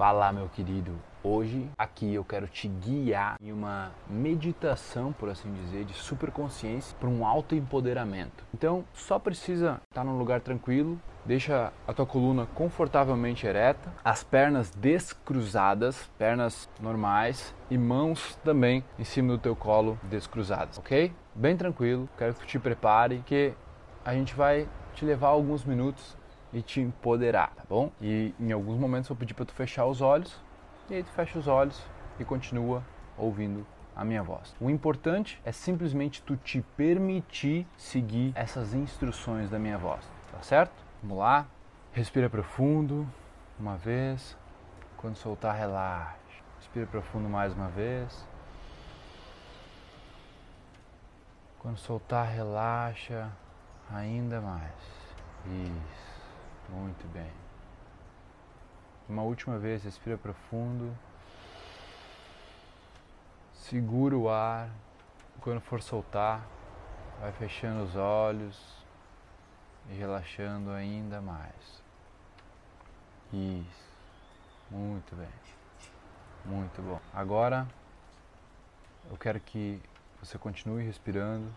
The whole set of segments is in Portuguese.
Fala, meu querido. Hoje aqui eu quero te guiar em uma meditação, por assim dizer, de superconsciência para um autoempoderamento. Então, só precisa estar num lugar tranquilo, deixa a tua coluna confortavelmente ereta, as pernas descruzadas, pernas normais e mãos também em cima do teu colo descruzadas, ok? Bem tranquilo, quero que tu te prepare que a gente vai te levar alguns minutos e te empoderar, tá bom? E em alguns momentos eu vou pedir para tu fechar os olhos e aí tu fecha os olhos e continua ouvindo a minha voz. O importante é simplesmente tu te permitir seguir essas instruções da minha voz, tá certo? Vamos lá. Respira profundo uma vez. Quando soltar, relaxa. Respira profundo mais uma vez. Quando soltar, relaxa ainda mais. Isso. Muito bem. Uma última vez, respira profundo. Segura o ar. Quando for soltar, vai fechando os olhos e relaxando ainda mais. Isso. Muito bem. Muito bom. Agora eu quero que você continue respirando.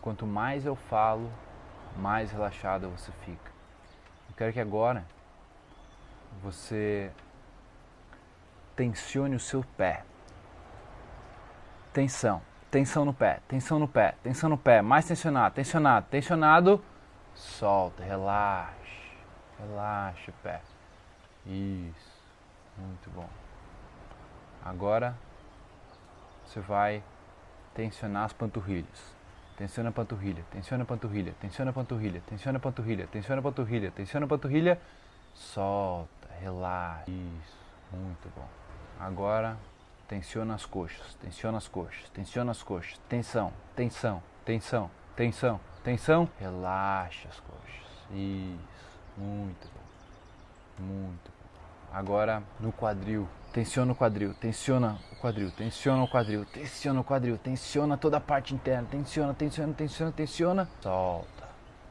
Quanto mais eu falo, mais relaxado você fica. Quero que agora você tensione o seu pé. Tensão, tensão no pé, tensão no pé, tensão no pé, mais tensionado, tensionado, tensionado. Solta, relaxa, relaxa o pé. Isso, muito bom. Agora você vai tensionar as panturrilhas. Tensiona a panturrilha, tensiona a panturrilha, tensiona a panturrilha, tensiona a panturrilha, tensiona a panturrilha, tensiona a panturrilha. Solta, relaxa. Isso, muito bom. Agora tensiona as coxas, tensiona as coxas, tensiona as coxas. Tensão, tensão, tensão, tensão, tensão. Relaxa as coxas. Isso, muito bom. Muito bom. Agora no quadril, Tensiona o quadril, tensiona o quadril, tensiona o quadril, tensiona o quadril, tensiona toda a parte interna, tensiona, tensiona, tensiona, tensiona. Solta.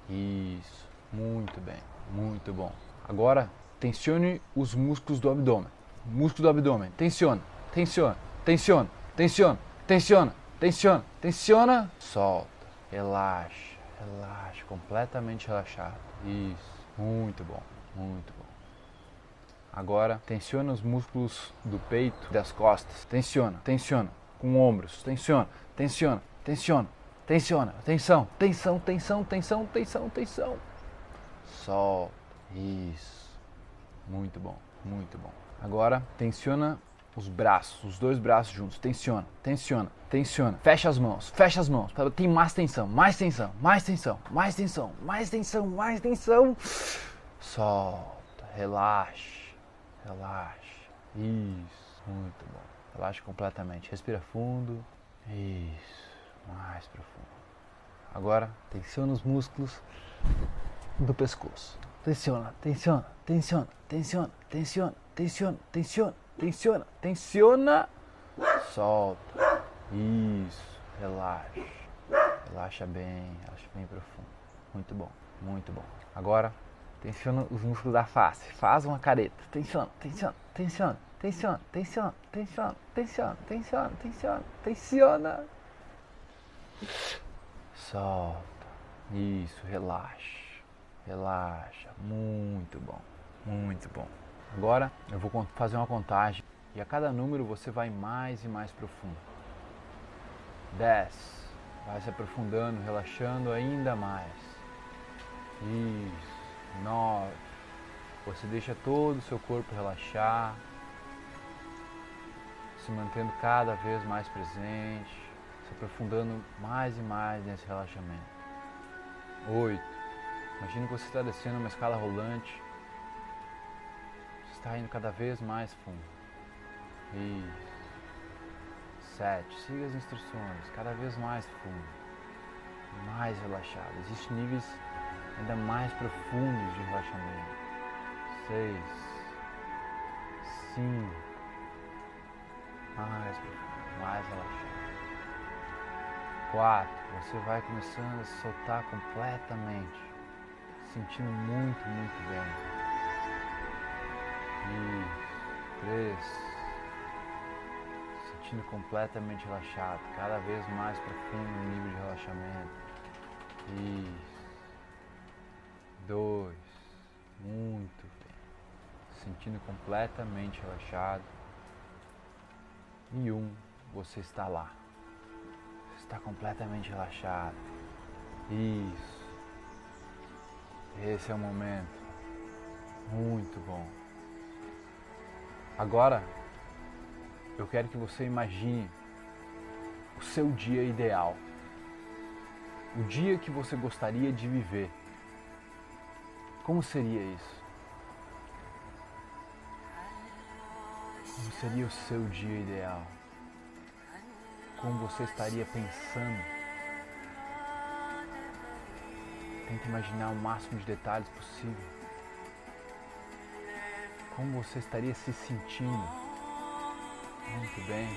Isso. Muito bem. Muito bom. Agora, tensione os músculos do abdômen. Músculo do abdômen. Tensiona, tensiona, tensiona, tensiona, tensiona, tensiona, tensiona. Solta. Relaxa, relaxa, completamente relaxado. Isso. Muito bom, muito bom. Agora, tensiona os músculos do peito das costas. Tensiona, tensiona. Com ombros. Tensiona, tensiona, tensiona, tensiona. Tensão, tensão, tensão, tensão, tensão, tensão. Solta. Isso. Muito bom, muito bom. Agora, tensiona os braços, os dois braços juntos. Tensiona, tensiona, tensiona. Fecha as mãos, fecha as mãos. Tem mais tensão, mais tensão, mais tensão, mais tensão, mais tensão, mais tensão. Solta, relaxa. Relaxa. Isso. Muito bom. Relaxa completamente. Respira fundo. Isso. Mais profundo. Agora, tensiona os músculos do pescoço. Tensiona, tensiona, tensiona, tensiona, tensiona, tensiona, tensiona, tensiona, tensiona. Solta. Isso. Relaxa. Relaxa bem, relaxa bem profundo. Muito bom, muito bom. Agora, Tensiona os músculos da face. Faz uma careta. Tensiona, tensiona, tensiona, tensiona, tensiona, tensiona, tensiona, tensiona, tensiona, tensiona. Solta. Isso, relaxa. Relaxa. Muito bom. Muito bom. Agora eu vou fazer uma contagem e a cada número você vai mais e mais profundo. 10. Vai se aprofundando, relaxando ainda mais. Isso nove. Você deixa todo o seu corpo relaxar, se mantendo cada vez mais presente, se aprofundando mais e mais nesse relaxamento. Oito. Imagina que você está descendo uma escala rolante. Você está indo cada vez mais fundo. Isso. Sete. Siga as instruções, cada vez mais fundo, mais relaxado. Existem níveis ainda mais profundos de relaxamento. Seis, cinco, mais profundo, mais relaxado. Quatro, você vai começando a soltar completamente, sentindo muito, muito bem. Isso. Isso. Sentindo completamente relaxado, cada vez mais profundo no nível de relaxamento. Isso. Sentindo completamente relaxado. E um, você está lá. Você está completamente relaxado. Isso. Esse é o momento. Muito bom. Agora, eu quero que você imagine o seu dia ideal. O dia que você gostaria de viver. Como seria isso? Como seria o seu dia ideal? Como você estaria pensando? Tente imaginar o máximo de detalhes possível. Como você estaria se sentindo? Muito bem.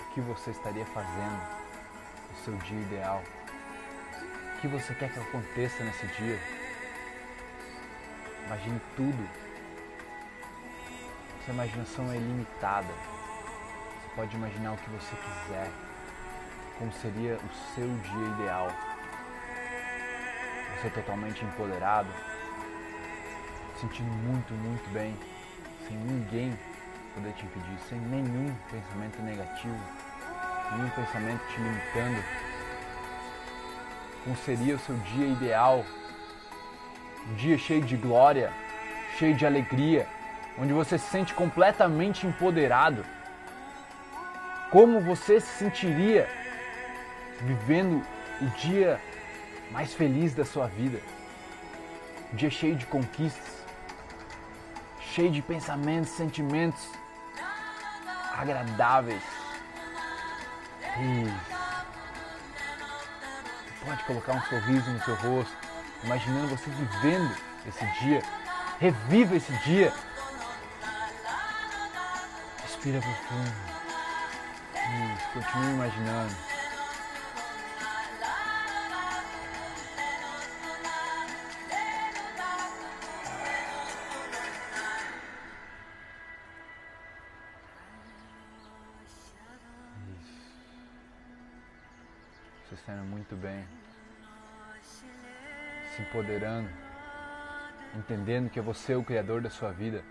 O que você estaria fazendo seu dia ideal? O que você quer que aconteça nesse dia? Imagine tudo. Sua imaginação é ilimitada. Você pode imaginar o que você quiser. Como seria o seu dia ideal? Você é totalmente empoderado, sentindo muito, muito bem, sem ninguém poder te impedir, sem nenhum pensamento negativo, nenhum pensamento te limitando. Como seria o seu dia ideal? Um dia cheio de glória, cheio de alegria, onde você se sente completamente empoderado. Como você se sentiria vivendo o dia mais feliz da sua vida? Um dia cheio de conquistas, cheio de pensamentos, sentimentos agradáveis. Isso. Pode colocar um sorriso no seu rosto, imaginando você vivendo esse dia. Reviva esse dia. Respira profundo. Isso, continue imaginando. Muito bem. Se empoderando. Entendendo que é você o criador da sua vida.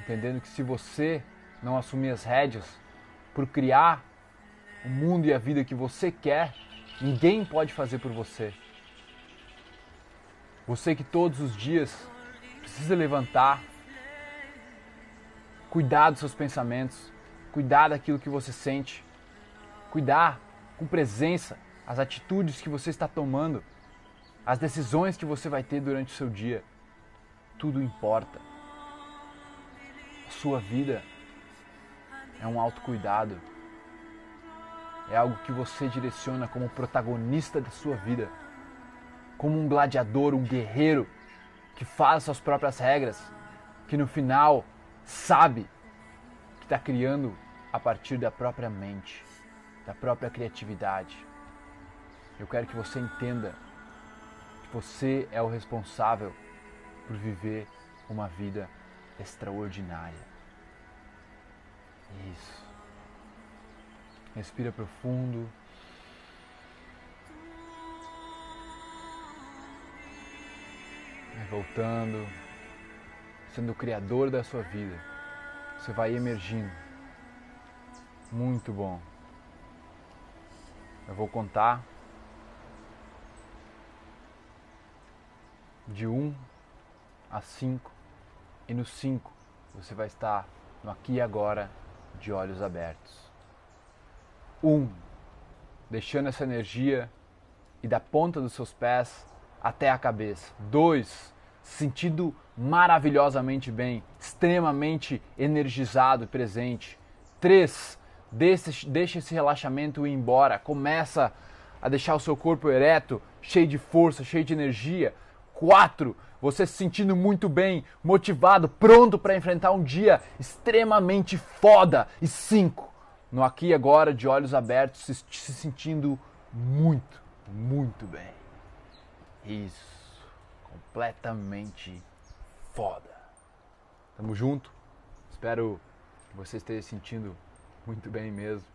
Entendendo que se você não assumir as rédeas por criar o mundo e a vida que você quer, ninguém pode fazer por você. Você que todos os dias precisa levantar, cuidar dos seus pensamentos, cuidar daquilo que você sente, cuidar com presença as atitudes que você está tomando, as decisões que você vai ter durante o seu dia. Tudo importa. A sua vida é um autocuidado. É algo que você direciona como protagonista da sua vida. Como um gladiador, um guerreiro que faz suas próprias regras, que no final sabe que está criando a partir da própria mente da própria criatividade. Eu quero que você entenda que você é o responsável por viver uma vida extraordinária. Isso. Respira profundo. Vai voltando, sendo o criador da sua vida. Você vai emergindo. Muito bom. Eu vou contar de 1 a 5 e no 5 você vai estar no aqui e agora de olhos abertos. 1. Deixando essa energia e da ponta dos seus pés até a cabeça. 2. Sentindo maravilhosamente bem, extremamente energizado e presente. 3 Deixa, deixa esse relaxamento ir embora. Começa a deixar o seu corpo ereto, cheio de força, cheio de energia. Quatro, você se sentindo muito bem, motivado, pronto para enfrentar um dia extremamente foda. E cinco, no aqui e agora, de olhos abertos, se, se sentindo muito, muito bem. Isso, completamente foda. Tamo junto. Espero que você esteja sentindo muito bem mesmo.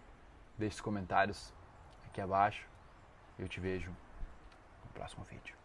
Deixe os comentários aqui abaixo. Eu te vejo no próximo vídeo.